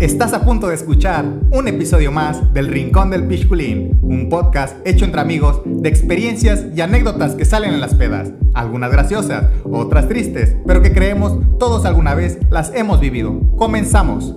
Estás a punto de escuchar un episodio más del Rincón del Pichculín, un podcast hecho entre amigos de experiencias y anécdotas que salen en las pedas, algunas graciosas, otras tristes, pero que creemos todos alguna vez las hemos vivido. Comenzamos.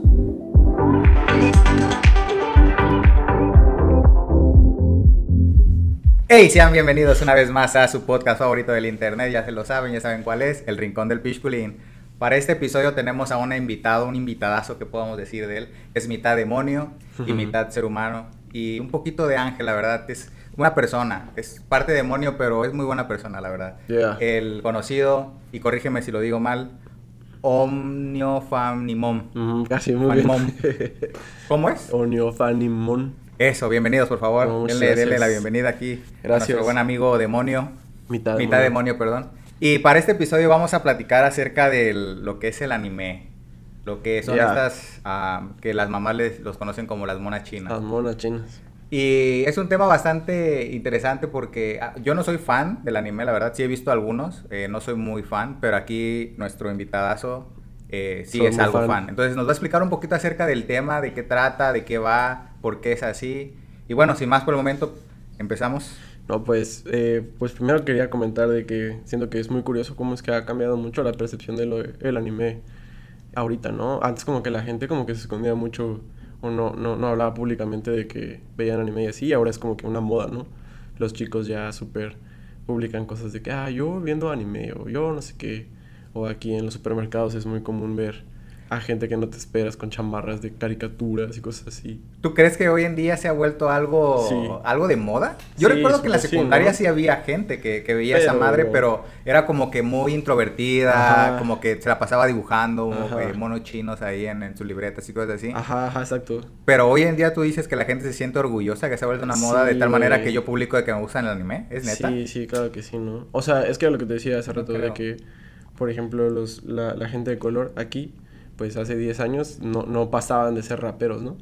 Hey, sean bienvenidos una vez más a su podcast favorito del internet, ya se lo saben, ya saben cuál es, El Rincón del Pichculín. Para este episodio tenemos a un invitado, un invitadazo que podemos decir de él. Es mitad demonio y mitad ser humano. Y un poquito de ángel, la verdad. Es una persona. Es parte demonio, pero es muy buena persona, la verdad. El conocido, y corrígeme si lo digo mal, Omniofanimon. casi muy bien. ¿Cómo es? Omniofanimon. Eso, bienvenidos, por favor. denle, la bienvenida aquí gracias. a nuestro buen amigo demonio. Mitad, mitad demonio, perdón. Y para este episodio vamos a platicar acerca de lo que es el anime. Lo que son estas ah, que las mamás les, los conocen como las monas chinas. Las monas chinas. Y es un tema bastante interesante porque ah, yo no soy fan del anime, la verdad. Sí he visto algunos, eh, no soy muy fan, pero aquí nuestro invitadazo eh, sí es algo fan. Entonces nos va a explicar un poquito acerca del tema, de qué trata, de qué va, por qué es así. Y bueno, sin más por el momento, empezamos. No, pues, eh, pues primero quería comentar de que siento que es muy curioso cómo es que ha cambiado mucho la percepción del anime ahorita, ¿no? Antes como que la gente como que se escondía mucho o no, no, no hablaba públicamente de que veían anime y así, ahora es como que una moda, ¿no? Los chicos ya súper publican cosas de que, ah, yo viendo anime o yo no sé qué, o aquí en los supermercados es muy común ver a gente que no te esperas con chamarras de caricaturas y cosas así. ¿Tú crees que hoy en día se ha vuelto algo, algo de moda? Yo recuerdo que en la secundaria sí, había gente que, que veía esa madre, pero era como que muy introvertida, como que se la pasaba dibujando eh, monos chinos ahí en, en sus libretas y cosas así. Ajá, ajá, exacto. Pero hoy en día tú dices que la gente se siente orgullosa, que se ha vuelto una moda de tal manera que yo publico de que me gusta el anime. ¿Es neta? Sí, sí, claro que sí, ¿no? O sea, es que lo que te decía hace rato de que, por ejemplo, los, la, la gente de color aquí pues hace 10 años no, no pasaban de ser raperos, ¿no?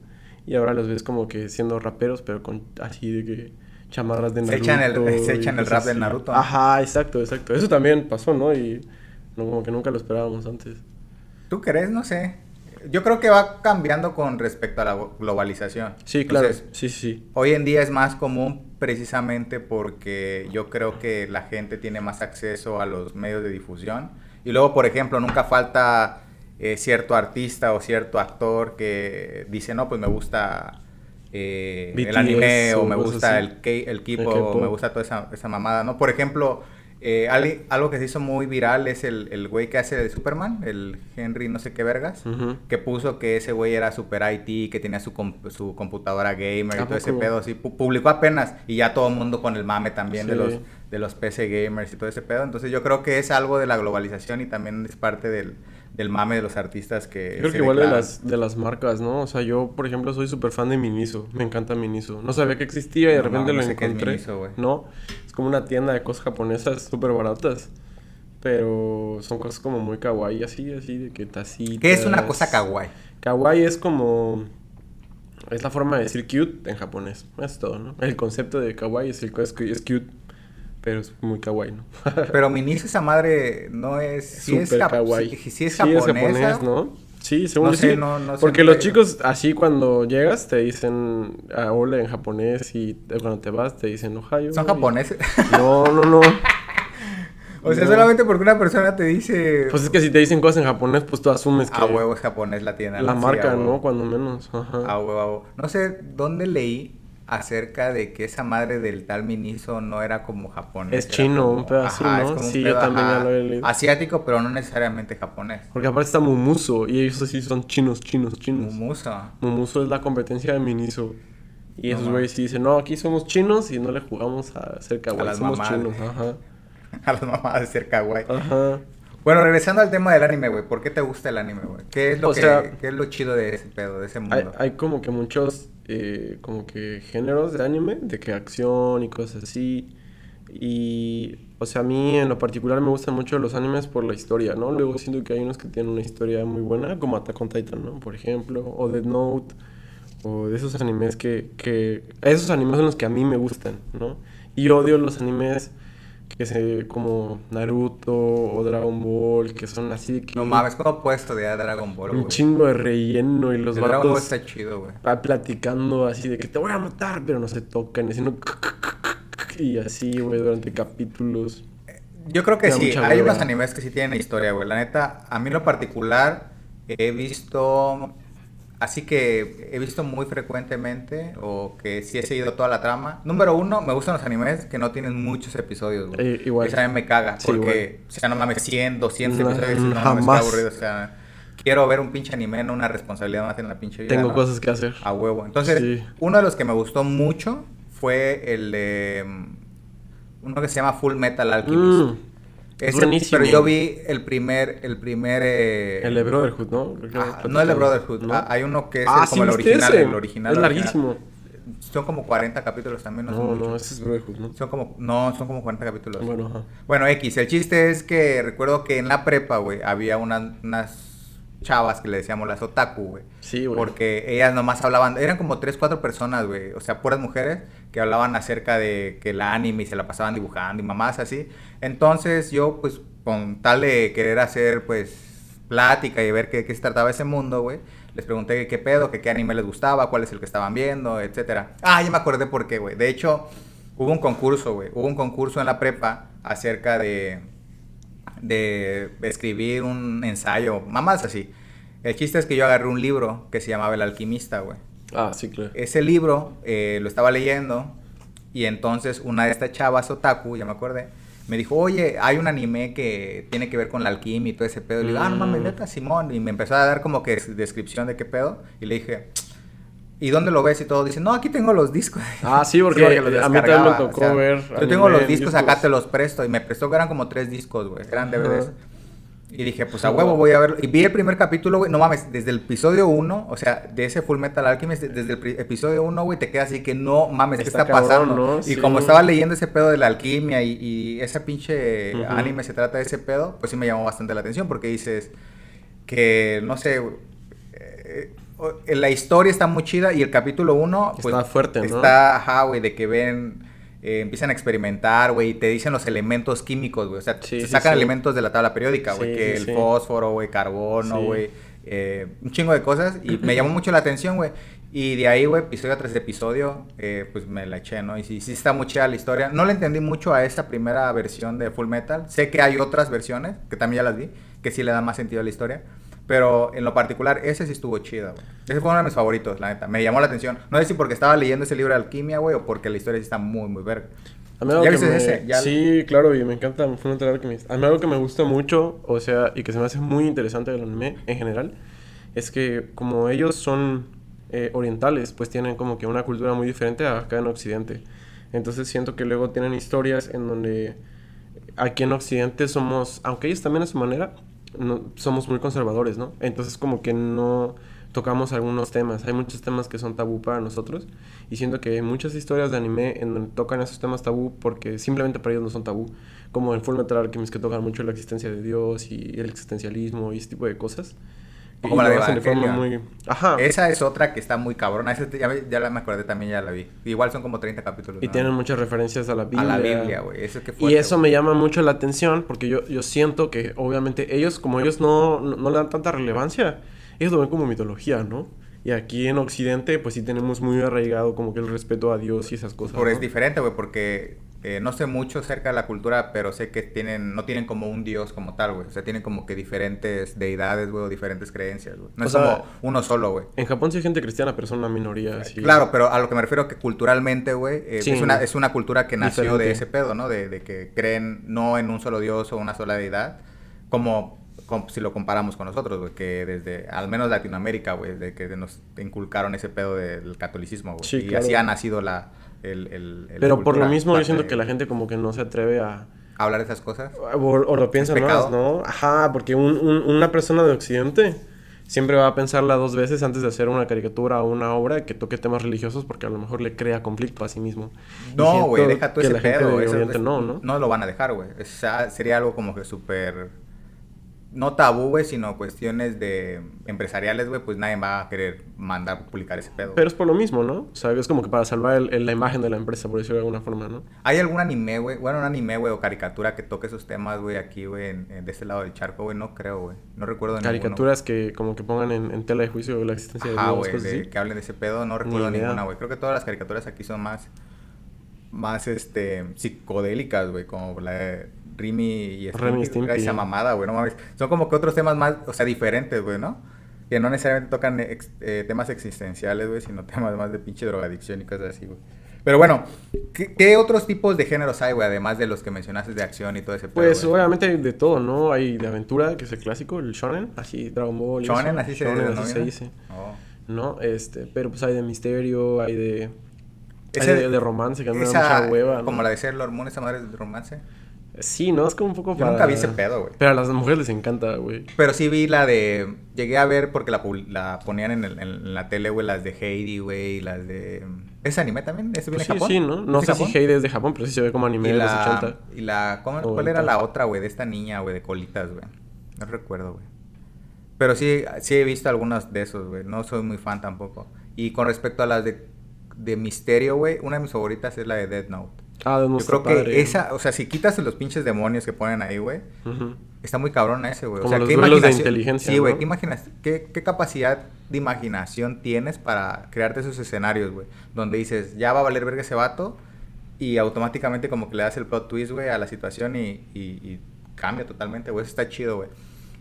Y ahora los ves como que siendo raperos, pero con así de que chamarras de Naruto. Se echan el, se echan el rap del Naruto. Ajá, exacto, exacto. Eso también pasó, ¿no? Y no, como que nunca lo esperábamos antes. ¿Tú crees? No sé. Yo creo que va cambiando con respecto a la globalización. Sí, claro. sí, sí. Hoy en día es más común precisamente porque yo creo que la gente tiene más acceso a los medios de difusión. Y luego, por ejemplo, nunca falta eh, cierto artista o cierto actor que dice, no, pues me gusta eh, el anime o me gusta el, el K-pop o me gusta toda esa, esa, mamada, ¿no? Por ejemplo, eh, algo que se hizo muy viral es el, el güey que hace de Superman, el Henry no sé qué vergas, que puso que ese güey era super IT, que tenía su, su computadora gamer y todo ese pedo así. Publicó apenas y ya todo el mundo con el mame también de los de los PC gamers y todo ese pedo. Entonces yo creo que es algo de la globalización y también es parte del del mame de los artistas que... Creo que igual de las, de las marcas, ¿no? O sea, yo, por ejemplo, soy súper fan de Miniso. Me encanta Miniso. No sabía que existía y de repente lo encontré. Es ¿No? Es como una tienda de cosas japonesas súper baratas. Pero son cosas como muy kawaii, así, así, de que tacitas... ¿Qué es una cosa kawaii? Kawaii es como... Es la forma de decir cute en japonés. Es todo, ¿no? El concepto de kawaii es, el, es cute pero es muy kawaii, ¿no? pero Miniso esa madre no es... Sí es kawaii. Sí, es japonesa. Sí ¿no? Sí, según no sí. No, no Porque los chicos así cuando llegas te dicen ah, hola en japonés y cuando te vas te dicen Ohio. ¿Son japoneses? No, no, no. O sea, solamente porque una persona te dice... Pues es que si te dicen cosas en japonés, pues tú asumes que... A huevo es japonés la tienda. La marca, ¿no? Cuando menos. Ajá. A huevo, a huevo. No sé dónde leí acerca de que esa madre del tal Miniso no era como japonés. Es chino, un pedazo, ¿no? sí, yo también ya lo he leído. Asiático, pero no necesariamente japonés. Porque aparte está Mumuso, y ellos sí son chinos, chinos, chinos. Mumuso. Mumuso es la competencia de Miniso. Y esos güeyes sí dicen, no, aquí somos chinos y no le jugamos a ser kawaii, a las somos chinos, ajá. a las mamás de ser kawaii. Ajá. Bueno, regresando al tema del anime, güey, ¿por qué te gusta el anime, güey? ¿Qué es lo que, ¿qué es lo chido de ese pedo, de ese mundo? Hay, hay como que muchos eh, como que géneros de anime, de que acción y cosas así. Y, o sea, a mí en lo particular me gustan mucho los animes por la historia, ¿no? Luego siento que hay unos que tienen una historia muy buena, como Attack on Titan, ¿no? Por ejemplo, o Dead Note, o de esos animes que, que... Esos animes son los que a mí me gustan, ¿no? Y odio los animes que se como Naruto o Dragon Ball, que son así que No mames, ¿cómo puedes estudiar Dragon Ball, un chingo de relleno y los El Dragon Ball está chido, güey. va platicando así de que te voy a matar, pero no se tocan, haciendo y así, güey, durante capítulos. Yo creo que sí, hay unos animes que sí tienen historia, güey. La neta, a mí en lo particular he visto, así que he visto muy frecuentemente o que sí he seguido toda la trama. Número uno, me gustan los animes que no tienen muchos episodios. Eh, igual. Eso a mí me caga, Sí, porque, o sea, no mames, 100, 200 No, episodios, no jamás. qué aburrido, o sea... Quiero ver un pinche anime, no una responsabilidad más en la pinche vida. Tengo ¿no? cosas que hacer. A huevo. Entonces, Sí. uno de los que me gustó mucho fue el de... mm, Uno que se llama Full Metal Alchemist. Mm, Ese- buenísimo. Pero yo vi el primer, el primer... eh, el de Brotherhood, ¿no? Ah, no el de Brotherhood. ¿no? Ah, hay uno que es Ah, el- como sí, el ¿viste original, ese? el original. Es original. larguísimo. Son como 40 capítulos también, no, son No, muchos. no, ese es Brotherhood, ¿no? Son como, no, son como 40 capítulos. Bueno, ajá. Bueno, X, el chiste es que recuerdo que en la prepa, güey, había una- unas chavas que le decíamos las otaku, güey. Sí, güey. Porque ellas nomás hablaban, eran como tres, cuatro personas, güey, o sea, puras mujeres que hablaban acerca de que el anime y se la pasaban dibujando y mamás así. Entonces yo, pues, con tal de querer hacer, pues, plática y ver qué, qué se trataba ese mundo, güey, les pregunté qué pedo, que qué anime les gustaba, cuál es el que estaban viendo, etcétera. Ah, ya me acordé por qué, güey. De hecho, hubo un concurso, güey, hubo un concurso en la prepa acerca de de escribir un ensayo, mamás así. El chiste es que yo agarré un libro que se llamaba El alquimista, güey. Ah, sí, claro. Ese libro eh, lo estaba leyendo y entonces una de estas chavas otaku, ya me acordé, me dijo, oye, hay un anime que tiene que ver con la alquimia y todo ese pedo. Y le digo, ah, no mames, Mm. neta, Simón. Y me empezó a dar como que des- descripción de qué pedo. Y le dije, ¿y dónde lo ves? Y todo. Dice, no, aquí tengo los discos. Ah, sí, porque los a mí también me tocó ver Yo tengo los discos, discos. acá te los presto. Y me prestó que eran como tres discos, güey. Eran DVDs. Y dije, pues a huevo voy a verlo. Y vi el primer capítulo, güey. No mames, desde el episodio 1, o sea, de ese Full Metal Alchemist, desde el episodio 1, güey, te queda así que no mames, ¿qué Está cabrón, pasando? ¿no? Y Sí. como estaba leyendo ese pedo de la alquimia y, y ese pinche anime se trata de ese pedo, pues sí me llamó bastante la atención porque dices que, no sé, eh, la historia está muy chida y el capítulo 1, pues Está fuerte, ¿no? Está, ajá, güey, de que ven, eh, empiezan a experimentar, güey, y te dicen los elementos químicos, güey. O sea, Sí, se sí, sacan sí. elementos de la tabla periódica, güey, que el fósforo, güey, carbono, güey, eh, un chingo de cosas. Y me llamó mucho la atención, güey. Y de ahí, güey, episodio tras episodio, eh, pues me la eché, ¿no? Y sí, sí está muy chida la historia. No le entendí mucho a esta primera versión de Full Metal. Sé que hay otras versiones, que también ya las vi, que sí le dan más sentido a la historia. Pero en lo particular, ese sí estuvo chido, güey. Ese fue uno de mis favoritos, la neta. Me llamó la atención. No sé si porque estaba leyendo ese libro de alquimia, güey, o porque la historia sí está muy, muy verga. A mí algo ¿Ya que me- ese? ¿Ya- Sí, claro, y me encanta Fullmetal Alchemist. A mí algo que me gusta mucho, o sea, y que se me hace muy interesante del anime en general, es que como ellos son eh, orientales, pues tienen como que una cultura muy diferente a acá en Occidente. Entonces siento que luego tienen historias en donde aquí en Occidente somos, aunque ellos también a su manera, no- somos muy conservadores, ¿no? Entonces como que no tocamos algunos temas. Hay muchos temas que son tabú para nosotros y siento que hay muchas historias de anime en donde tocan esos temas tabú porque simplemente para ellos no son tabú. Como en Fullmetal Alchemist que tocan mucho la existencia de Dios y el existencialismo y ese tipo de cosas. Y la de forma muy... Ajá. Esa es otra que está muy cabrona. Esa ya, la me acordé también, ya la vi. Igual son como 30 capítulos. Y ¿no? tienen muchas referencias a la Biblia. A la Biblia, güey. Eso que Y eso me llama mucho la atención porque yo, yo siento que obviamente ellos, como ellos no, no, no le dan tanta relevancia, ellos lo ven como mitología, ¿no? Y aquí en Occidente pues sí tenemos muy arraigado como que el respeto a Dios y esas cosas. Pero ¿no? es diferente, güey, porque eh, no sé mucho acerca de la cultura, pero sé que tienen, no tienen como un dios como tal, güey. O sea, tienen como que diferentes deidades, güey, o diferentes creencias, güey. No O es sea, como uno solo, güey. En Japón sí hay gente cristiana, pero son una minoría. así. Claro, pero a lo que me refiero que culturalmente, güey, eh, Sí. es, una, es una cultura que nació Diferente. de ese pedo, ¿no? De, de que creen no en un solo dios o una sola deidad, como, como si lo comparamos con nosotros, güey, que desde, al menos Latinoamérica, güey, de que nos inculcaron ese pedo del catolicismo, güey. Sí, y claro. así ha nacido la... El, el- el Pero por lo mismo yo siento de- que la gente como que no se atreve a... hablar esas cosas. O, o lo piensa ¿Es más? ¿no? Ajá, porque un- un- una persona de Occidente siempre va a pensarla dos veces antes de hacer una caricatura o una obra que toque temas religiosos porque a lo mejor le crea conflicto a sí mismo. No, güey, deja tú ese pedo. eso- es- no, ¿no? No lo van a dejar, güey. O sea, sería algo como que súper no tabú, güey, sino cuestiones de empresariales, güey, pues nadie va a querer mandar publicar ese pedo. Pero es por lo mismo, ¿no? O sea, es como que para salvar el- el- la imagen de la empresa, por decirlo de alguna forma, ¿no? ¿Hay algún anime, güey? Bueno, un anime, güey, o caricatura que toque esos temas, güey, aquí, güey, de este lado del charco, güey? No creo, güey. No recuerdo ninguno. Caricaturas que como que pongan en, en tela de juicio la existencia Ajá, de güey, cosas de- así. que hablen de ese pedo, no recuerdo ninguna, güey. Creo que todas las caricaturas aquí son más, más, este, psicodélicas, güey, como la de Remy y Remy Stimpy, esa mamada, güey, no mames. Son como que otros temas más, o sea, diferentes, güey, ¿no? Que no necesariamente tocan ex- eh, temas existenciales, güey, sino temas más de pinche drogadicción y cosas así, güey. Pero bueno, ¿qué, qué otros tipos de géneros hay, güey? Además de los que mencionaste de acción y todo ese pedo, Pues obviamente de todo, ¿no? Hay de aventura, que es el clásico, el shonen, así Dragon Ball. Shonen, eso. así se Shonen, así se dice, Oh. ¿no? Este, pero pues hay de misterio, hay de... hay de, de romance, que a mí me da Esa, mucha hueva, ¿no? como la de Sailor Moon, esa madre de romance. Sí, ¿no? Es como un poco Yo para... nunca vi ese pedo, güey. Pero a las mujeres les encanta, güey. Pero sí vi la de. Llegué a ver porque la, ponían en, el- en la tele, güey, las de Heidi, güey, y las de. ¿Es anime también? ¿Ese viene Pues sí, Japón? sí, ¿no? No ¿Es sé de si Japón? Heidi es de Japón, pero sí se ve como anime Y de los la. 80. Y la ¿cómo- O ¿Cuál era la otra, güey, de esta niña, güey, de colitas, güey? No recuerdo, güey. Pero sí, sí he visto algunos de esos, güey. No soy muy fan tampoco. Y con respecto a las de, de misterio, güey, una de mis favoritas es la de Dead Note. Ah, de Yo creo que esa, o sea, si quitas los pinches demonios que ponen ahí, güey. Está muy cabrón ese, güey. O Como sea, los ¿qué duelos de imaginación- inteligencia, Sí, güey. ¿no? ¿qué, imaginas- qué, qué capacidad de imaginación tienes para crearte esos escenarios, güey? Donde dices, ya va a valer verga ese vato y automáticamente como que le das el plot twist, güey, a la situación y, y- y cambia totalmente, güey. Eso está chido, güey.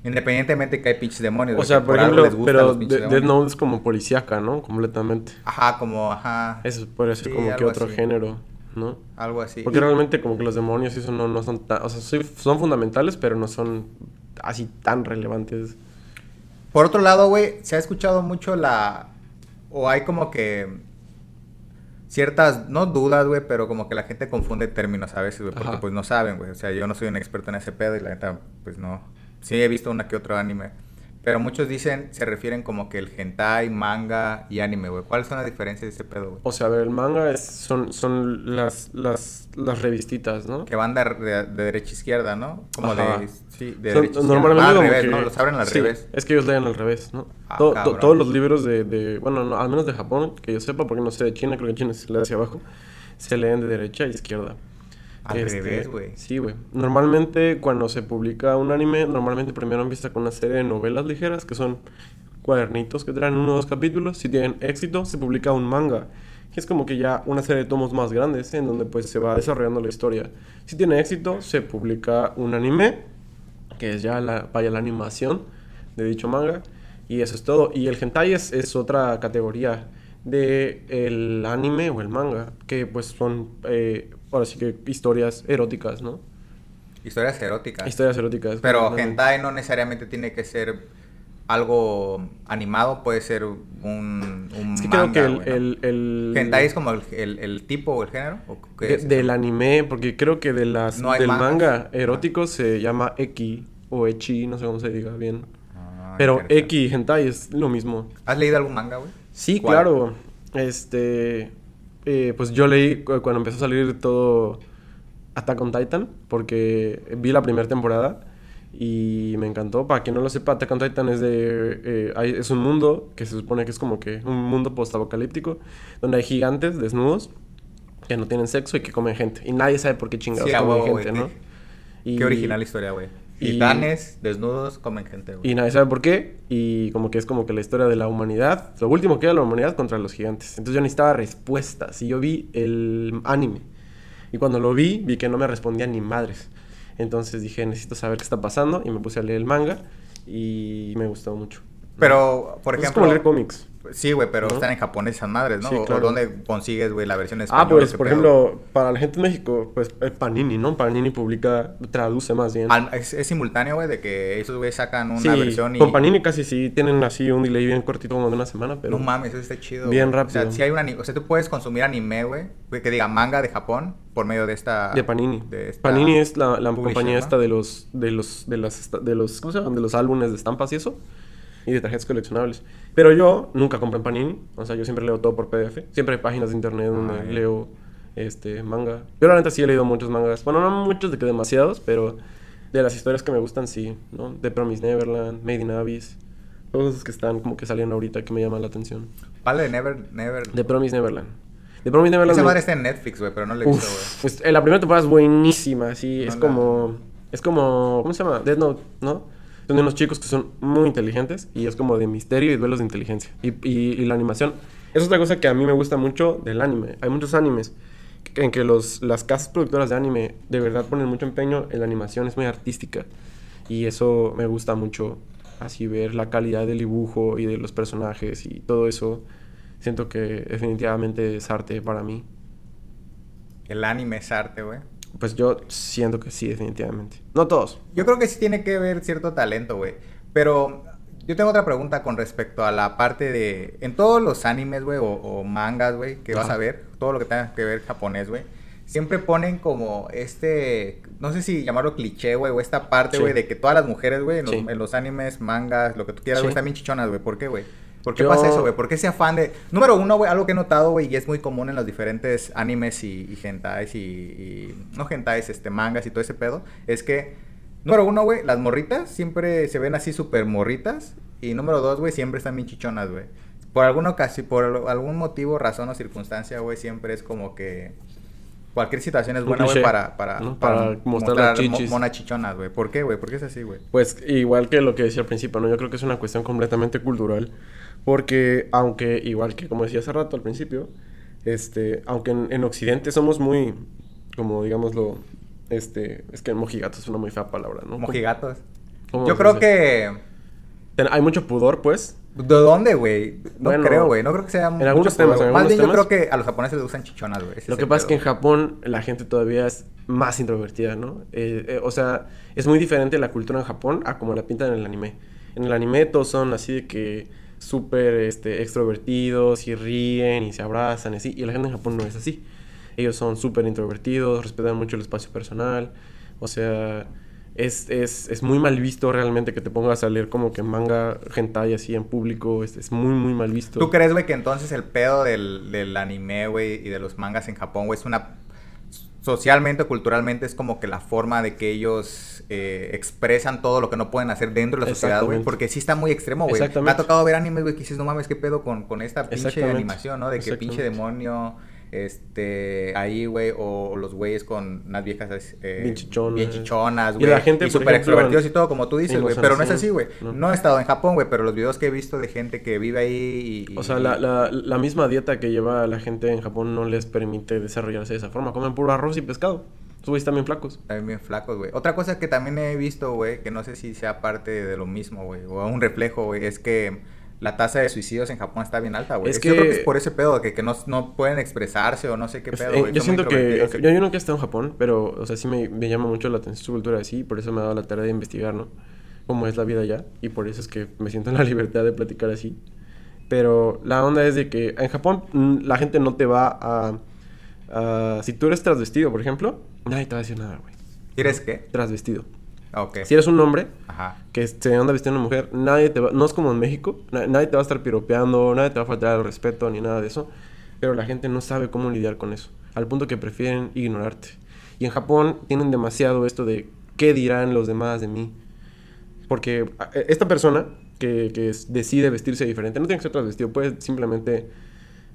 Independientemente que hay pinches demonios, O sea, por ejemplo, pero Death. Note es como policíaca, ¿no? Completamente. Ajá, como, ajá. Eso podría ser Sí, como que otro así. género, ¿no? Algo así. Porque Y- realmente como que los demonios y eso no, no son tan... O sea, sí son fundamentales, pero no son así tan relevantes. Por otro lado, güey, se ha escuchado mucho la... O hay como que... Ciertas, no dudas, güey, pero como que la gente confunde términos a veces, güey, porque Ajá. pues no saben, güey. O sea, yo no soy un experto en ese pedo y la neta, pues no. Sí he visto una que otro anime. Pero muchos dicen, se refieren como que el hentai, manga y anime, güey. ¿Cuáles son las diferencias de ese pedo, güey? O sea, a ver, el manga es- son, son las, las, las revistitas, ¿no? Que van de, de- de derecha a izquierda, ¿no? Como Ajá. de... Sí, de Son- derecha normalmente Ah, al como revés, que- ¿no? Los abren al sí, revés. Es que ellos leen al revés, ¿no? Ah, to- todos los libros de, de- bueno, no, al menos de Japón, que yo sepa, porque no sé de China, creo que China se lee hacia abajo, se leen de derecha a izquierda. Al Este, revés, güey. Sí, güey. Normalmente cuando se publica un anime, normalmente primero empieza con una serie de novelas ligeras que son cuadernitos que traen uno o dos capítulos. Si tienen éxito, se publica un manga. Que es como que ya una serie de tomos más grandes en donde pues se va desarrollando la historia. Si tiene éxito, se publica un anime, que es ya la, vaya la animación de dicho manga. Y eso es todo. Y el hentai es, es otra categoría de el anime o el manga, que pues son, eh, ahora sí que historias eróticas, ¿no? Historias eróticas. Historias eróticas. Pero hentai no necesariamente tiene que ser algo animado, puede ser un, un Es que manga, creo que el... el, el- ¿Hentai es como el, el- tipo o el género? ¿O qué de- es? del anime, porque creo que de las, No del manga erótico se llama Eki o Echi, no sé cómo se diga bien. Ah, Pero. Eki y hentai es lo mismo. ¿Has leído algún manga, güey? Sí, ¿Cuál? claro. Este, eh, pues yo leí cu- cuando empezó a salir todo Attack on Titan, porque vi la primera temporada y me encantó. Para quien no lo sepa, Attack on Titan es de, eh, hay- es un mundo que se supone que es como que un mundo post-apocalíptico, donde hay gigantes desnudos que no tienen sexo y que comen gente. Y nadie sabe por qué chingados Sí, comen gente, ¿no? Y- Qué original historia, güey. Y- Titanes, desnudos, comen gente, güey. y nadie sabe por qué. Y como que es como que la historia de la humanidad. Lo último que era la humanidad contra los gigantes. Entonces yo necesitaba respuestas. Y yo vi el anime. Y cuando lo vi, vi que no me respondían ni madres. Entonces dije, necesito saber qué está pasando. Y me puse a leer el manga. Y me gustó mucho. Pero, por Pues es ejemplo... como leer cómics. Sí, güey, pero ¿No? están en japonés esas madres, ¿no? Sí, O- claro. ¿O dónde consigues, güey, la versión española? Ah, pues ¿Qué por pedo? ejemplo, para la gente en México, pues eh, Panini, ¿no? Panini publica, traduce más bien. Al- es, es simultáneo, güey, de que esos güeyes sacan una sí, versión y... con Panini casi sí tienen así un delay bien cortito como de una semana, pero... No mames, eso está chido. Bien güey. O sea, rápido. si hay una, o sea, tú puedes consumir anime, güey, güey, que diga manga de Japón por medio de esta De Panini. de esta Panini es la, la compañía ¿no? esta de los, de los, de las, de los, ¿cómo se llaman? De los álbumes de estampas y eso. Y de tarjetas coleccionables. Pero yo nunca compré en Panini. O sea, yo siempre leo todo por PDF. Siempre hay páginas de internet donde Ah, leo, este, manga. Yo la neta sí he leído muchos mangas. Bueno, no muchos de que demasiados, pero De las historias que me gustan, sí, ¿no? The Promise Neverland, Made in Abyss. Todos esos que están como que saliendo ahorita que me llaman la atención. ¿Cuál de Never, Never? The Promise Neverland. The Promise Neverland. Esa madre está en Netflix, güey, pero no la he visto, güey. Pues eh, la primera temporada es buenísima, sí, No es la- como es como ¿cómo se llama? Death Note, ¿no? Son unos chicos que son muy inteligentes y es como de misterio y duelos de inteligencia. Y, y- y la animación es otra cosa que a mí me gusta mucho del anime. Hay muchos animes en que los, las casas productoras de anime de verdad ponen mucho empeño en la animación, es muy artística. Y eso me gusta mucho, así ver la calidad del dibujo y de los personajes y todo eso. Siento que definitivamente es arte para mí. El anime es arte, güey. Pues yo siento que sí, definitivamente. No todos. Yo creo que sí tiene que ver cierto talento, güey. Pero yo tengo otra pregunta con respecto a la parte de... En todos los animes, güey, o, o mangas, güey, que vas a ver, todo lo que tenga que ver japonés, güey, siempre ponen como este... No sé si llamarlo cliché, güey, o esta parte, Sí. güey, de que todas las mujeres, güey, en, los- Sí. en los animes, mangas, lo que tú quieras, Sí. güey, están bien chichonas, güey. ¿Por qué, güey? ¿Por qué Yo- pasa eso, güey? ¿Por qué ese afán de... Número uno, güey, algo que he notado, güey, y es muy común en los diferentes animes y, y hentais y, y- No hentais, este, mangas y todo ese pedo, es que... Número uno, güey, las morritas siempre se ven así súper morritas. Y número dos, güey, siempre están bien chichonas, güey. Por alguna ocasión, por algún motivo, razón o circunstancia, güey, siempre es como que... Cualquier situación es buena, güey, para, para, ¿no? Para mostrar las mo- chichis. monas chichonas, güey. ¿Por qué, güey? ¿Por qué es así, güey? Pues igual que lo que decía al principio, ¿no? Yo creo que es una cuestión completamente cultural. Porque aunque, igual que como decía hace rato al principio, este, aunque en, en Occidente somos muy, como digámoslo, este, es que mojigato es una muy fea palabra, ¿no? Mojigatos. ¿Cómo Yo creo dice? que... Hay mucho pudor, pues. ¿De dónde, güey? No Bueno, creo, güey. No creo que sea en algunos mucho temas, en Más algunos bien yo creo que a los japoneses les gustan chichonas, güey. Lo que pasa es que en. Japón la gente todavía es más introvertida, ¿no? Eh, eh, o sea, es muy diferente la cultura en Japón a como la pintan en el anime. En el anime todos son así de que súper este, extrovertidos y ríen y se abrazan y así. Y la gente en Japón no es así. Ellos son súper introvertidos, respetan mucho el espacio personal. O sea, es, es, es muy mal visto realmente que te pongas a leer como que manga hentai así en público. Es, es muy, muy mal visto. ¿Tú crees, güey, que entonces el pedo del, del anime, güey, y de los mangas en Japón, güey, es una... Socialmente, culturalmente, es como que la forma de que ellos eh, expresan todo lo que no pueden hacer dentro de la sociedad, güey. Porque sí está muy extremo, güey. Me ha tocado ver animes, güey, que dices, no mames, qué pedo con, con esta pinche animación, ¿no? De que pinche demonio, este, ahí, güey, o los güeyes con unas viejas eh, Bien chichonas. bien chichonas, Y güey. la gente, y por súper extrovertidos y todo, como tú dices, güey. los Pero no es así, güey. ¿no? No he estado en Japón, güey, pero los videos que he visto de gente que vive ahí y... O sea, la, la, la misma dieta que lleva la gente en Japón no les permite desarrollarse de esa forma. Comen puro arroz y pescado. Esos güeyes bien flacos. También bien flacos, güey. Otra cosa que también he visto, güey, que no sé si sea parte de lo mismo, güey, o un reflejo, güey, es que la tasa de suicidios en Japón está bien alta, güey. Es que... Yo creo que es por ese pedo, que, que no, no pueden expresarse o no sé qué pedo, eh, yo siento que... introvertidos. Yo, nunca he estado en Japón, pero, o sea, sí me, me llama mucho la atención su cultura así. Por eso me ha dado la tarea de investigar, ¿no? Cómo es la vida allá. Y por eso es que me siento en la libertad de platicar así. Pero la onda es de que en Japón mm, la gente no te va a... a- si tú eres transvestido, por ejemplo, nadie te va a decir nada, güey. ¿Quieres qué? Transvestido. Ah. Si eres un hombre, Ajá. que se anda vistiendo una mujer, nadie te va, no es como en México, na- nadie te va a estar piropeando, nadie te va a faltar el respeto ni nada de eso, pero la gente no sabe cómo lidiar con eso, al punto que prefieren ignorarte. Y en Japón tienen demasiado esto de qué dirán los demás de mí. Porque e- esta persona que, decide vestirse diferente, no tiene que ser transvestido, puede simplemente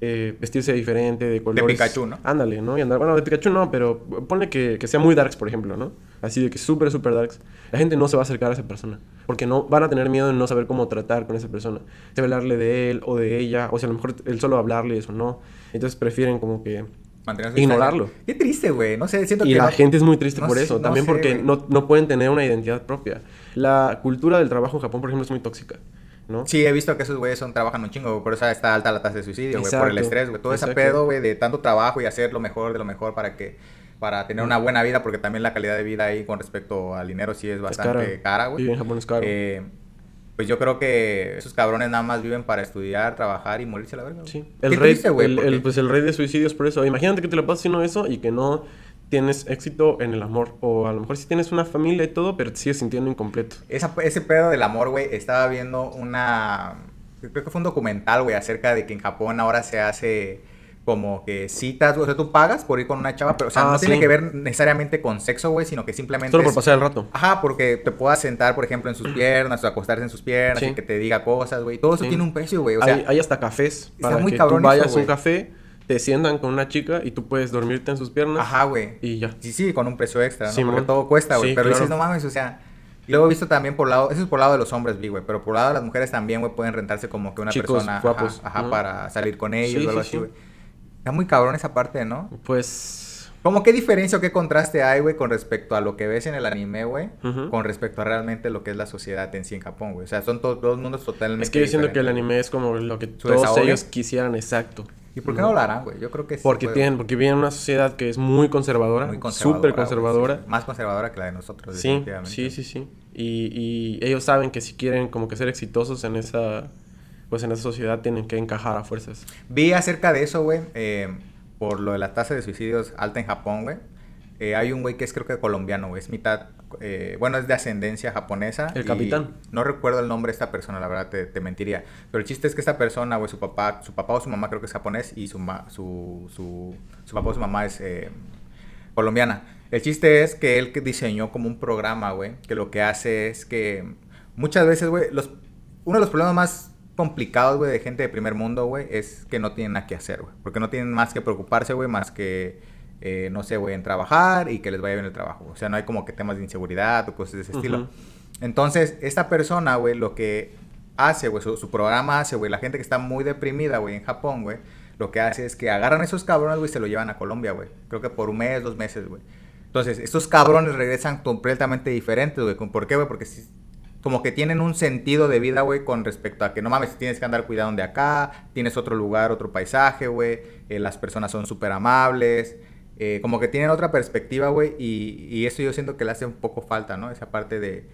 eh, vestirse diferente, de colores. Pikachu, ¿no? Ándale, ¿no? Y andar, bueno, de Pikachu no, pero pone que, que sea muy darks, por ejemplo, ¿no? Así de que súper, súper darks. La gente no se va a acercar a esa persona. Porque no van a tener miedo de no saber cómo tratar con esa persona. Si hablarle de él o de ella, o si a lo mejor él solo hablarle eso no. Entonces prefieren como que... Mantenerse Ignorarlo. Qué triste, güey. No sé, siento Y que la no- gente es muy triste no por sé- eso. no También sé, porque no, no pueden tener una identidad propia. La cultura del trabajo en Japón, por ejemplo, es muy tóxica. ¿no? Sí, he visto que esos güeyes son, trabajan un chingo, güey, por eso está alta la tasa de suicidio, güey, por el estrés, güey. Todo ese exacto. pedo, güey, de tanto trabajo y hacer lo mejor de lo mejor para que para tener una buena vida, porque también la calidad de vida ahí con respecto al dinero sí es bastante cara, güey. Vivir en Japón es caro. Eh, pues yo creo que esos cabrones nada más viven para estudiar, trabajar y morirse a la verga. Sí. Qué El rey, triste, el, pues el rey de suicidios por eso. Imagínate que te lo pasas haciendo eso y que no tienes éxito en el amor. O a lo mejor sí tienes una familia y todo, pero te sigues sintiendo incompleto. Esa- ese pedo del amor, güey, estaba viendo una... Creo que fue un documental, güey, acerca de que en Japón ahora se hace como que citas, o sea, tú pagas por ir con una chava, pero, o sea, Ah, no tiene que ver necesariamente con sexo, güey, sino que simplemente Solo por es- pasar el rato. Ajá, porque te puedas sentar, por ejemplo, en sus piernas o acostarse en sus piernas Sí. y que te diga cosas, güey. Todo eso Sí. tiene un precio, güey. O sea, hay, hay hasta cafés está para muy que tú vayas eso, a un café, te sientan con una chica y tú puedes dormirte en sus piernas. ajá, güey. Y ya. Sí, sí, con un precio extra, ¿no? Porque todo cuesta, güey. Pero claro. dices, no mames, o sea. Y luego he visto también por lado, eso es por lado de los hombres, vi, güey. Pero por lado de las mujeres también, güey, pueden rentarse como que una Chicos persona. guapos, Ajá, ¿no? para salir con ellos Sí, o algo sí, así, sí. güey. Está muy cabrón esa parte, ¿no? Pues. Como qué diferencia o qué contraste hay, güey, con respecto a lo que ves en el anime, güey, con respecto a realmente lo que es la sociedad en sí en Japón, güey. O sea, son to- dos mundos totalmente Es que yo siento que el anime es como lo que todos desahogue. ellos quisieran, exacto. ¿Y por qué no lo harán, güey? Yo creo que sí. Porque puede. tienen, porque viven en una sociedad que es muy conservadora, Muy conservadora, súper conservadora. sí. Más conservadora que la de nosotros, Sí, definitivamente. sí, sí, sí. Y, y ellos saben que si quieren como que ser exitosos en esa, pues en esa sociedad tienen que encajar a fuerzas. Vi acerca de eso, güey, eh, por lo de la tasa de suicidios alta en Japón, güey. Eh, hay un güey que es creo que colombiano, güey, es mitad, eh, bueno, es de ascendencia japonesa. El y capitán. No recuerdo el nombre de esta persona, la verdad te, te mentiría. Pero el chiste es que esta persona, güey, su papá, su papá o su mamá creo que es japonés y su, ma- su, su, su papá o su mamá es colombiana. El chiste es que él que diseñó como un programa, güey, que lo que hace es que muchas veces, güey, los, uno de los problemas más complicados, güey, de gente de primer mundo, güey, es que no tienen nada que hacer, güey. Porque no tienen más que preocuparse, güey, más que, eh, no sé, güey, en trabajar y que les vaya bien el trabajo. O sea, no hay como que temas de inseguridad o cosas de ese estilo. Entonces, esta persona, güey, lo que hace, güey, su, su programa hace, güey, la gente que está muy deprimida, güey, en Japón, güey, lo que hace es que agarran a esos cabrones, güey, y se lo llevan a Colombia, güey. Creo que por un mes, dos meses, güey. Entonces, estos cabrones regresan completamente diferentes, güey. ¿Con- ¿Por qué, güey? Porque si- como que tienen un sentido de vida, güey, con respecto a que no mames, tienes que andar cuidado de acá, tienes otro lugar, otro paisaje, güey, eh, las personas son súper amables, eh, como que tienen otra perspectiva, güey, y, y eso yo siento que le hace un poco falta, ¿no? Esa parte de,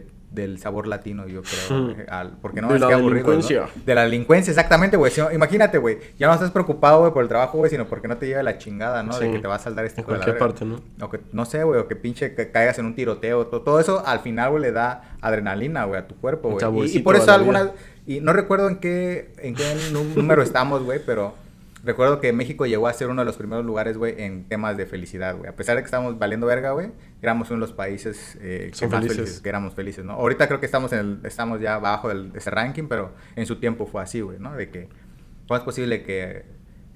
de- del sabor latino, yo creo, güey, al- porque no De es la que aburrido, ¿no? delincuencia. De la delincuencia, exactamente, güey. Si no- imagínate, güey, ya no estás preocupado, güey, por el trabajo, güey, sino porque no te lleva la chingada, ¿no? De que te va a saldar este En cualquier parte, ¿no? O que, no sé, güey, o que pinche que caigas en un tiroteo. to- Todo, eso al final, güey, le da adrenalina, güey, a tu cuerpo, güey. Y- Y, por eso algunas... Y no recuerdo en qué, en qué nú- número estamos, güey, pero recuerdo que México llegó a ser uno de los primeros lugares, güey, en temas de felicidad, güey. A pesar de que estábamos valiendo verga, güey, éramos uno de los países eh, que Son más felices. que éramos felices, ¿no? Ahorita creo que estamos, en el, estamos ya abajo de ese ranking, pero en su tiempo fue así, güey, ¿no? De que, ¿cómo es posible que,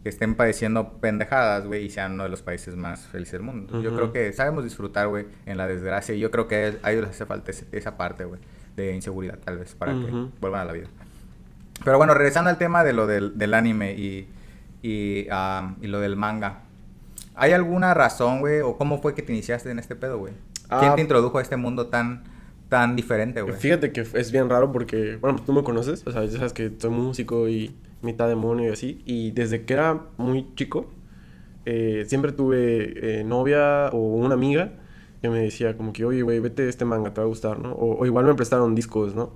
que estén padeciendo pendejadas, güey, y sean uno de los países más felices del mundo? Yo creo que sabemos disfrutar, güey, en la desgracia, y yo creo que a ellos les hace falta esa parte, güey, de inseguridad, tal vez, para que vuelvan a la vida. Pero bueno, regresando al tema de lo del, del anime y, y, ah, y lo del manga. ¿Hay alguna razón, güey? ¿O cómo fue que te iniciaste en este pedo, güey? ¿Quién Ah. te introdujo a este mundo tan, tan diferente, güey? Fíjate que es bien raro porque, bueno, pues tú me conoces, o sea, ya sabes que soy músico y mitad demonio y así, y desde que era muy chico, eh, siempre tuve eh, novia o una amiga que me decía como que, oye, güey, vete este manga, te va a gustar, ¿no? O, o igual me prestaron discos, ¿no?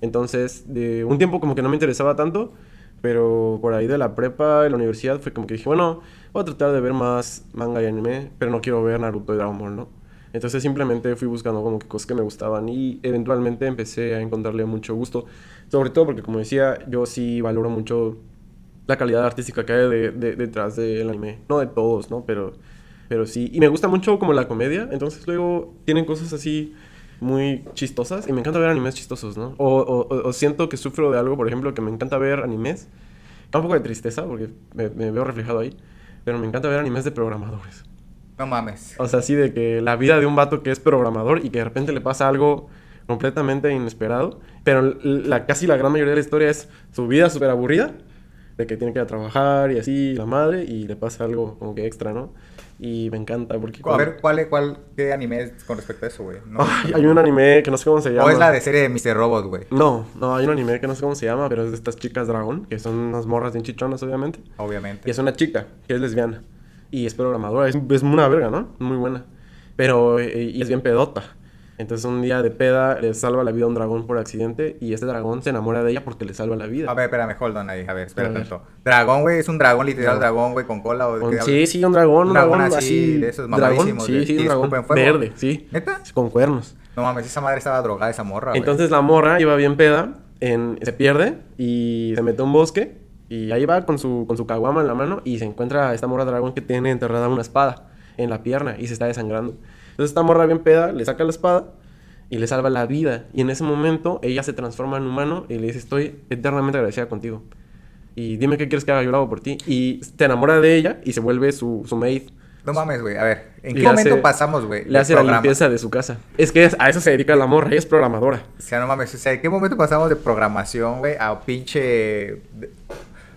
Entonces, de un tiempo como que no me interesaba tanto, pero por ahí de la prepa y la universidad fue como que dije, bueno, voy a tratar de ver más manga y anime, pero no quiero ver Naruto y Dragon Ball, ¿no? Entonces simplemente fui buscando como que cosas que me gustaban y eventualmente empecé a encontrarle mucho gusto. Sobre todo porque, como decía, yo sí valoro mucho la calidad artística que hay de- de- detrás del anime. No de todos, ¿no? Pero, pero sí. Y me gusta mucho como la comedia. Entonces luego tienen cosas así muy chistosas. Y me encanta ver animes chistosos, ¿no? O, o- o- siento que sufro de algo, por ejemplo, que me encanta ver animes. Da un poco de tristeza porque me, me veo reflejado ahí. Pero me encanta ver animes de programadores. No mames. O sea, así de que la vida de un vato que es programador y que de repente le pasa algo completamente inesperado, pero la, casi la gran mayoría de la historia es su vida súper aburrida, de que tiene que ir a trabajar y así, la madre, y le pasa algo como que extra, ¿no? Y me encanta porque... A ver, ¿cuál, cuál, qué anime es con respecto a eso, güey? No, Ay, hay un anime que no sé cómo se llama. o es la de serie de Mr. Robot, güey. No, no, hay un anime que no sé cómo se llama, pero es de estas chicas dragón, que son unas morras bien chichonas, obviamente. Obviamente. Y es una chica que es lesbiana. Y es programadora. Es, es una verga, ¿no? Muy buena. Pero, eh, y es bien pedota. Entonces un día de peda le salva la vida a un dragón por accidente y este dragón se enamora de ella porque le salva la vida. A ver, espérame, hold on ahí. A ver, espera tanto. Dragón, güey, es un dragón, literal No. dragón, güey, con cola o de sí, sí, un dragón, un dragón dragón, así, de esos dragón, mamadísimos, sí, sí, un dragón fuego. verde, sí. ¿Neta? Con cuernos. No mames, esa madre estaba drogada, esa morra, güey. Entonces la morra iba bien peda, en, se pierde y se mete a un bosque Y ahí va con su, con su caguama en la mano y se encuentra a esta morra dragón que tiene enterrada una espada en la pierna y se está desangrando. Entonces esta morra bien peda le saca la espada y le salva la vida. Y en ese momento ella se transforma en humano y le dice, estoy eternamente agradecida contigo. Y dime qué quieres que haga, yo lo hago por ti. Y se enamora de ella y se vuelve su, su maid. No mames, güey. A ver, ¿en qué le momento hace- pasamos, güey? Le hace la limpieza de su casa. Es que a eso se dedica la morra, ella es programadora. O sea, no mames. O sea, ¿en qué momento pasamos de programación, güey, a pinche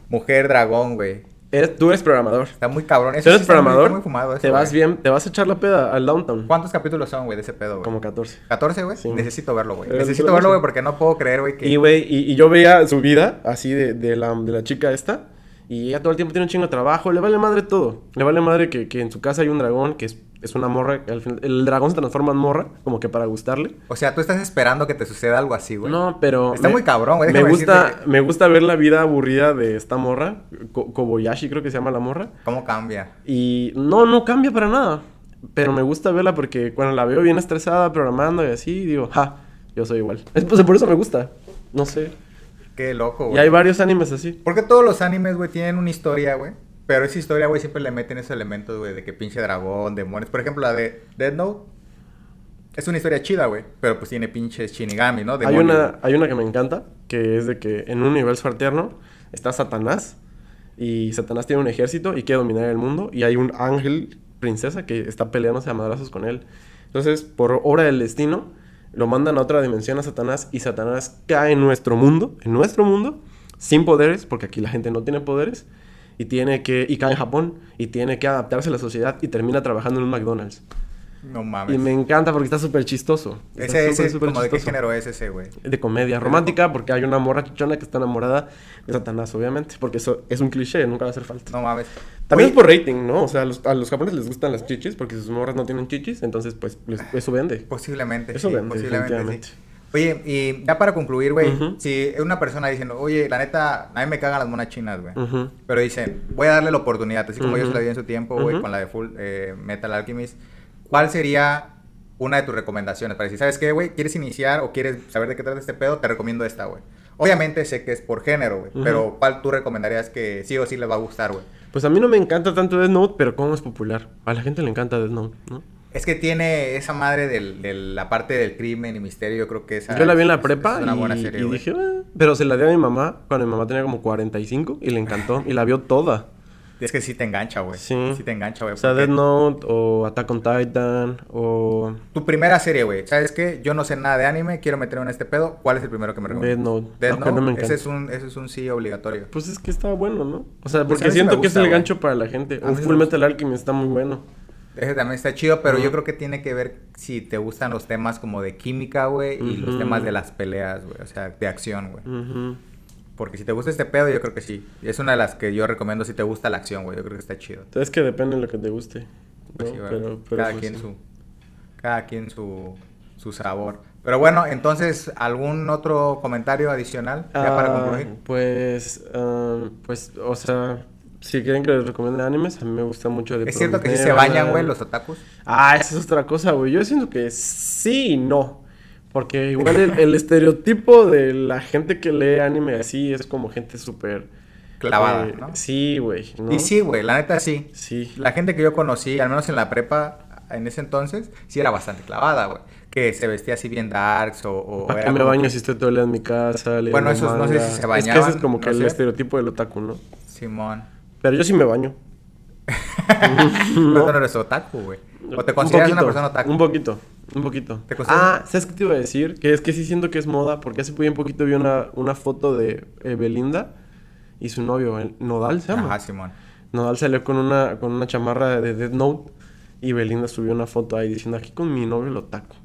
mujer dragón, güey? Eres- tú eres programador. Está muy cabrón. Eso Tú eres sí programador, está muy fumado eso, te vas güey. bien, te vas a echar la peda al downtown. ¿Cuántos capítulos son, güey, de ese pedo, güey? Como 14. ¿14, güey? Sí. Necesito verlo, güey. Eh, Necesito verlo, güey, porque no puedo creer, güey, que... Y, güey, y, y yo veía su vida así de, de la, de la chica esta. Y ella todo el tiempo tiene un chingo de trabajo. Le vale madre todo. Le vale madre que, que en su casa hay un dragón que es, es una morra. que al fin- el dragón se transforma en morra, como que para gustarle. O sea, tú estás esperando que te suceda algo así, güey. No, pero. Está muy cabrón, güey, Me gusta, decirte me gusta ver la vida aburrida de esta morra. Ko- Kobayashi, creo que se llama la morra. ¿Cómo cambia? Y no, no cambia para nada. Pero me gusta verla porque cuando la veo bien estresada, programando y así, digo, ja, yo soy igual. Es, pues, por eso me gusta. No sé. Qué loco, Y güey. hay varios animes así. Porque todos los animes, güey, tienen una historia, güey. Pero esa historia, güey, siempre le meten esos elementos, güey, de que pinche dragón, demonios. Por ejemplo, la de Dead Note. Es una historia chida, güey. Pero pues tiene pinches shinigami, ¿no? Hay una, hay una que me encanta, que es de que en un universo alterno está Satanás y Satanás tiene un ejército y quiere dominar el mundo y hay un ángel princesa que está peleándose a madrazos con él. Entonces, por obra del destino, lo mandan a otra dimensión a Satanás y Satanás cae en nuestro mundo, en nuestro mundo, sin poderes, porque aquí la gente no tiene poderes, y tiene que, y cae en Japón, y tiene que adaptarse a la sociedad y termina trabajando en un McDonald's. No mames. Y me encanta porque está súper chistoso. Está Ese, súper como de qué chistoso género es ese, güey. de comedia romántica porque hay una morra chichona que está enamorada de Satanás, obviamente, porque eso es un cliché, nunca va a hacer falta. No mames. También Oye, es por rating, ¿no? O sea, a los, a los japoneses les gustan las chichis porque sus morras no tienen chichis, entonces pues les- eso vende. Posiblemente, Eso sí, vende, posiblemente, sí. Oye, y ya para concluir, güey, Ujú. si una persona diciendo, oye, la neta, a mí me cagan las monas chinas, güey. Ujú. Pero dicen, voy a darle la oportunidad, así como yo se la di en su tiempo, güey, con la de Full eh, Metal Alchemist. ¿Cuál sería una de tus recomendaciones? Para decir, ¿sabes qué, güey? ¿Quieres iniciar o quieres saber de qué trata este pedo? Te recomiendo esta, güey. Obviamente sé que es por género, güey, pero ¿cuál tú recomendarías que sí o sí les va a gustar, güey? Pues a mí no me encanta tanto Death Note, pero cómo es popular. A la gente le encanta Death Note, ¿no? Es que tiene esa madre del- de la parte del crimen y misterio, yo creo que esa Yo la vi en la es- prepa es una y, buena serie, y dije, "Ah", pero se la di a mi mamá cuando mi mamá tenía como 45 y le encantó y la vio toda. Es que sí te engancha, güey. Sí. Sí te engancha, güey. O sea, Death Note o Attack on Titan o Tu primera serie, güey. ¿Sabes qué? Yo no sé nada de anime, quiero meterme en este pedo. ¿Cuál es el primero que me recomiendas? Death Note. Aunque Note, no me ese es un ese es un sí obligatorio. Pues es que está bueno, ¿no? O sea, Pues porque sí siento que es el gancho para la gente. Un Full me Metal Alchemist está muy bueno. Ese también está chido, pero yo creo que tiene que ver si te gustan los temas como de química, güey, y los temas de las peleas, güey, o sea, de acción, güey. Porque si te gusta este pedo, yo creo que sí. Es una de las que yo recomiendo si te gusta la acción, güey. Yo creo que está chido. Es que depende de lo que te guste. Pues ¿no? sí, pero, pero cada pues quien sí. su cada quien su su sabor. Pero bueno, entonces algún otro comentario adicional ya para Ah, concluir. Pues, ah, pues, o sea, si quieren que les recomiende animes, a mí me gusta mucho de Es cierto que sí se bañan, güey, los otakus. Ah, esa es otra cosa, güey. Yo siento que sí y no. Porque igual el, el estereotipo de la gente que lee anime así es como gente súper... Clavada, eh, ¿no? Sí, güey. ¿no? Y sí, güey, la neta sí. Sí. La gente que yo conocí, al menos en la prepa, en ese entonces, sí era bastante clavada, güey. Que se vestía así bien darks o... o ¿Para era qué me baño que- si estoy todo el día en mi casa? Bueno, esos no sé manga? si se Es que bañaban, ese es como que no el sé. estereotipo del otaku, ¿no? Simón. Pero yo sí me baño. Pero no eres otaku, güey. O te Un consideras una poquito, persona otaku. Un poquito, un poquito. ¿Te Ah, ¿sabes qué te iba a decir? Que es que sí siento que es moda, porque hace bien poquito vi una, una foto de eh, Belinda y su novio, el Nodal se llama. Ajá, Simón. Nodal salió con una, con una chamarra de Death Note y Belinda subió una foto ahí diciendo aquí con mi novio lo taco.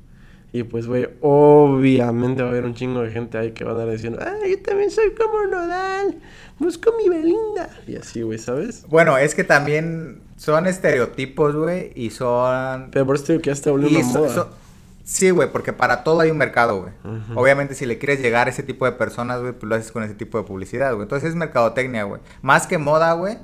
Y pues, güey, obviamente va a haber un chingo de gente ahí que va a andar diciendo, ay, yo también soy como Nodal, busco mi Belinda. Y así, güey, ¿sabes? Bueno, es que también son estereotipos, güey, y son... Pero por eso te digo que ya está volviendo so- moda. so- Sí, güey, porque para todo hay un mercado, güey. Obviamente, si le quieres llegar a ese tipo de personas, güey, pues lo haces con ese tipo de publicidad, güey. Entonces es mercadotecnia, güey. Más que moda, güey,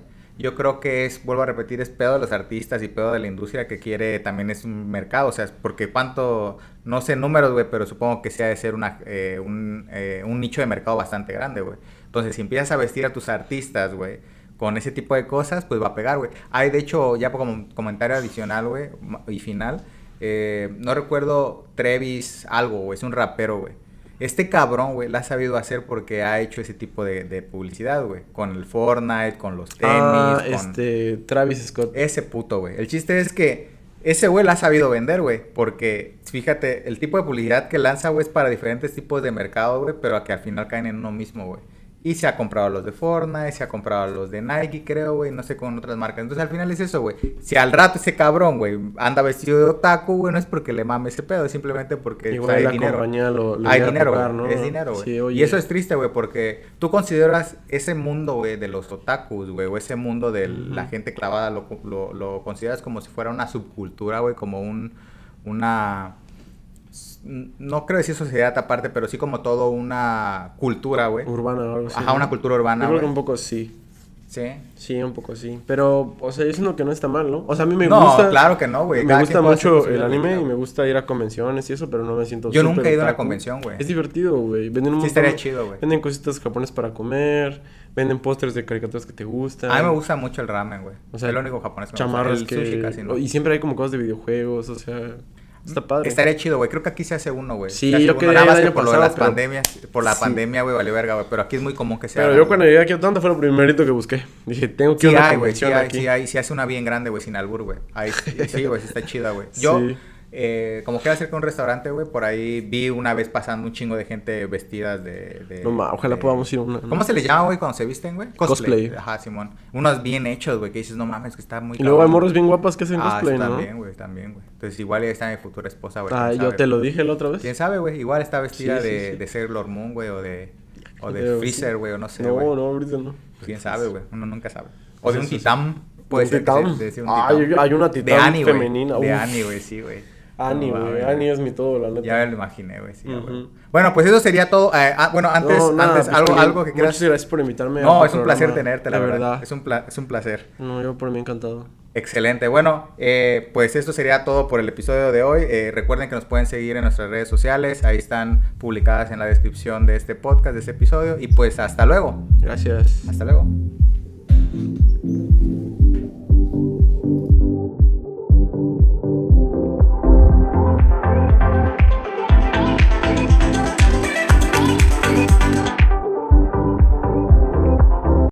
yo creo que es, vuelvo a repetir, es pedo de los artistas y pedo de la industria que quiere, también es un mercado, o sea, porque cuánto, no sé números, güey, pero supongo que sí ha de ser una, eh, un, eh, un nicho de mercado bastante grande, güey. Entonces, si empiezas a vestir a tus artistas, güey, con ese tipo de cosas, pues va a pegar, güey. Hay, de hecho, ya como comentario adicional, güey, y final, eh, no recuerdo Trevis algo, güey, es un rapero, güey. Este cabrón, güey, la ha sabido hacer porque ha hecho ese tipo de, publicidad, güey. Con el Fortnite, con los tenis. Ah, con... este, Travis Scott. Ese puto, güey. El chiste es que ese güey la ha sabido vender, güey. Porque, fíjate, el tipo de publicidad que lanza, güey, es para diferentes tipos de mercado, güey. Pero que al final caen en uno mismo, güey. Y se ha comprado los de Fortnite, se ha comprado los de Nike, creo, güey, no sé, con otras marcas. Entonces al final es eso, güey. Si al rato ese cabrón, güey, anda vestido de otaku, güey, no es porque le mame ese pedo, es simplemente porque Igual hay dinero. hay dinero, ¿no? Es dinero, güey. y eso es triste, güey, porque tú consideras ese mundo, güey, de los otakus, güey, o ese mundo de la gente clavada, lo, lo, lo consideras como si fuera una subcultura, güey, como un, una no creo decir sociedad aparte, pero sí como todo una cultura, güey. Urbana o algo así. Ajá, una cultura urbana, Yo creo que un poco sí. ¿Sí? Sí, un poco sí. Pero, o sea, eso es lo que no está mal, ¿no? O sea, a mí me no, gusta... claro que no, güey. Me gusta mucho el anime y me gusta ir a convenciones y eso, pero no me siento Yo nunca he ido a una convención, güey. Es divertido, güey. Venden un Sí, estaría chido, güey. Venden cositas japonesas para comer, venden pósters de caricaturas que te gustan. A mí me gusta mucho el ramen, güey. O sea, es lo único japonés que me gusta. El que... casi, ¿no? Y siempre hay como cosas de videojuegos, o sea... Está padre. Estaría chido, güey. Creo que aquí se hace uno, güey. Sí, yo que Nada más que por lo de las pandemias. Por la pandemia, güey, vale verga, güey. Pero aquí es muy común que sea. Pero yo cuando llegué aquí a Atlanta fue lo primerito que busqué. Dije, tengo que ir a una convención sí hay, aquí. Sí, hay. Sí hace una bien grande, güey, sin albur, güey. Ahí sí, güey, sí está chida, güey. Yo... Eh, como queda cerca de un restaurante, güey, por ahí vi una vez pasando un chingo de gente vestidas de... de no, ma, ojalá podamos ir una... ¿Cómo se les llama, güey, cuando se visten, güey? Cosplay. Ajá, Simón. Unos bien hechos, güey, que dices, no mames, que está muy... Y luego hay morros bien guapas que hacen ah, cosplay, ¿no? también, güey, también, güey. Entonces igual está mi futura esposa, güey. Ah, yo te lo dije la otra vez. ¿Quién sabe, güey? Igual está vestida de, de Sailor Moon, güey, o de... O de Freezer, güey, o no sé, güey. No, no, Freezer no. ¿Quién sabe, güey? Uno nunca sabe. O de un titán. Puede ser. ¿Titán? Ah, hay una titán femenina. De Annie, güey, sí, güey. Ani, güey. Ani es mi todo, la neta. Ya me lo imaginé, güey. Sí, Bueno, pues eso sería todo. Eh, ah, bueno, antes, antes pues algo, algo que quieras. Muchas gracias por invitarme. No, es un placer tenerte, la, verdad. Es un, es un placer. No, yo por mí encantado. Excelente. Bueno, eh, pues esto sería todo por el episodio de hoy. Eh, recuerden que nos pueden seguir en nuestras redes sociales. Ahí están publicadas en la descripción de este podcast, de este episodio. Y pues hasta luego. Gracias. Hasta luego.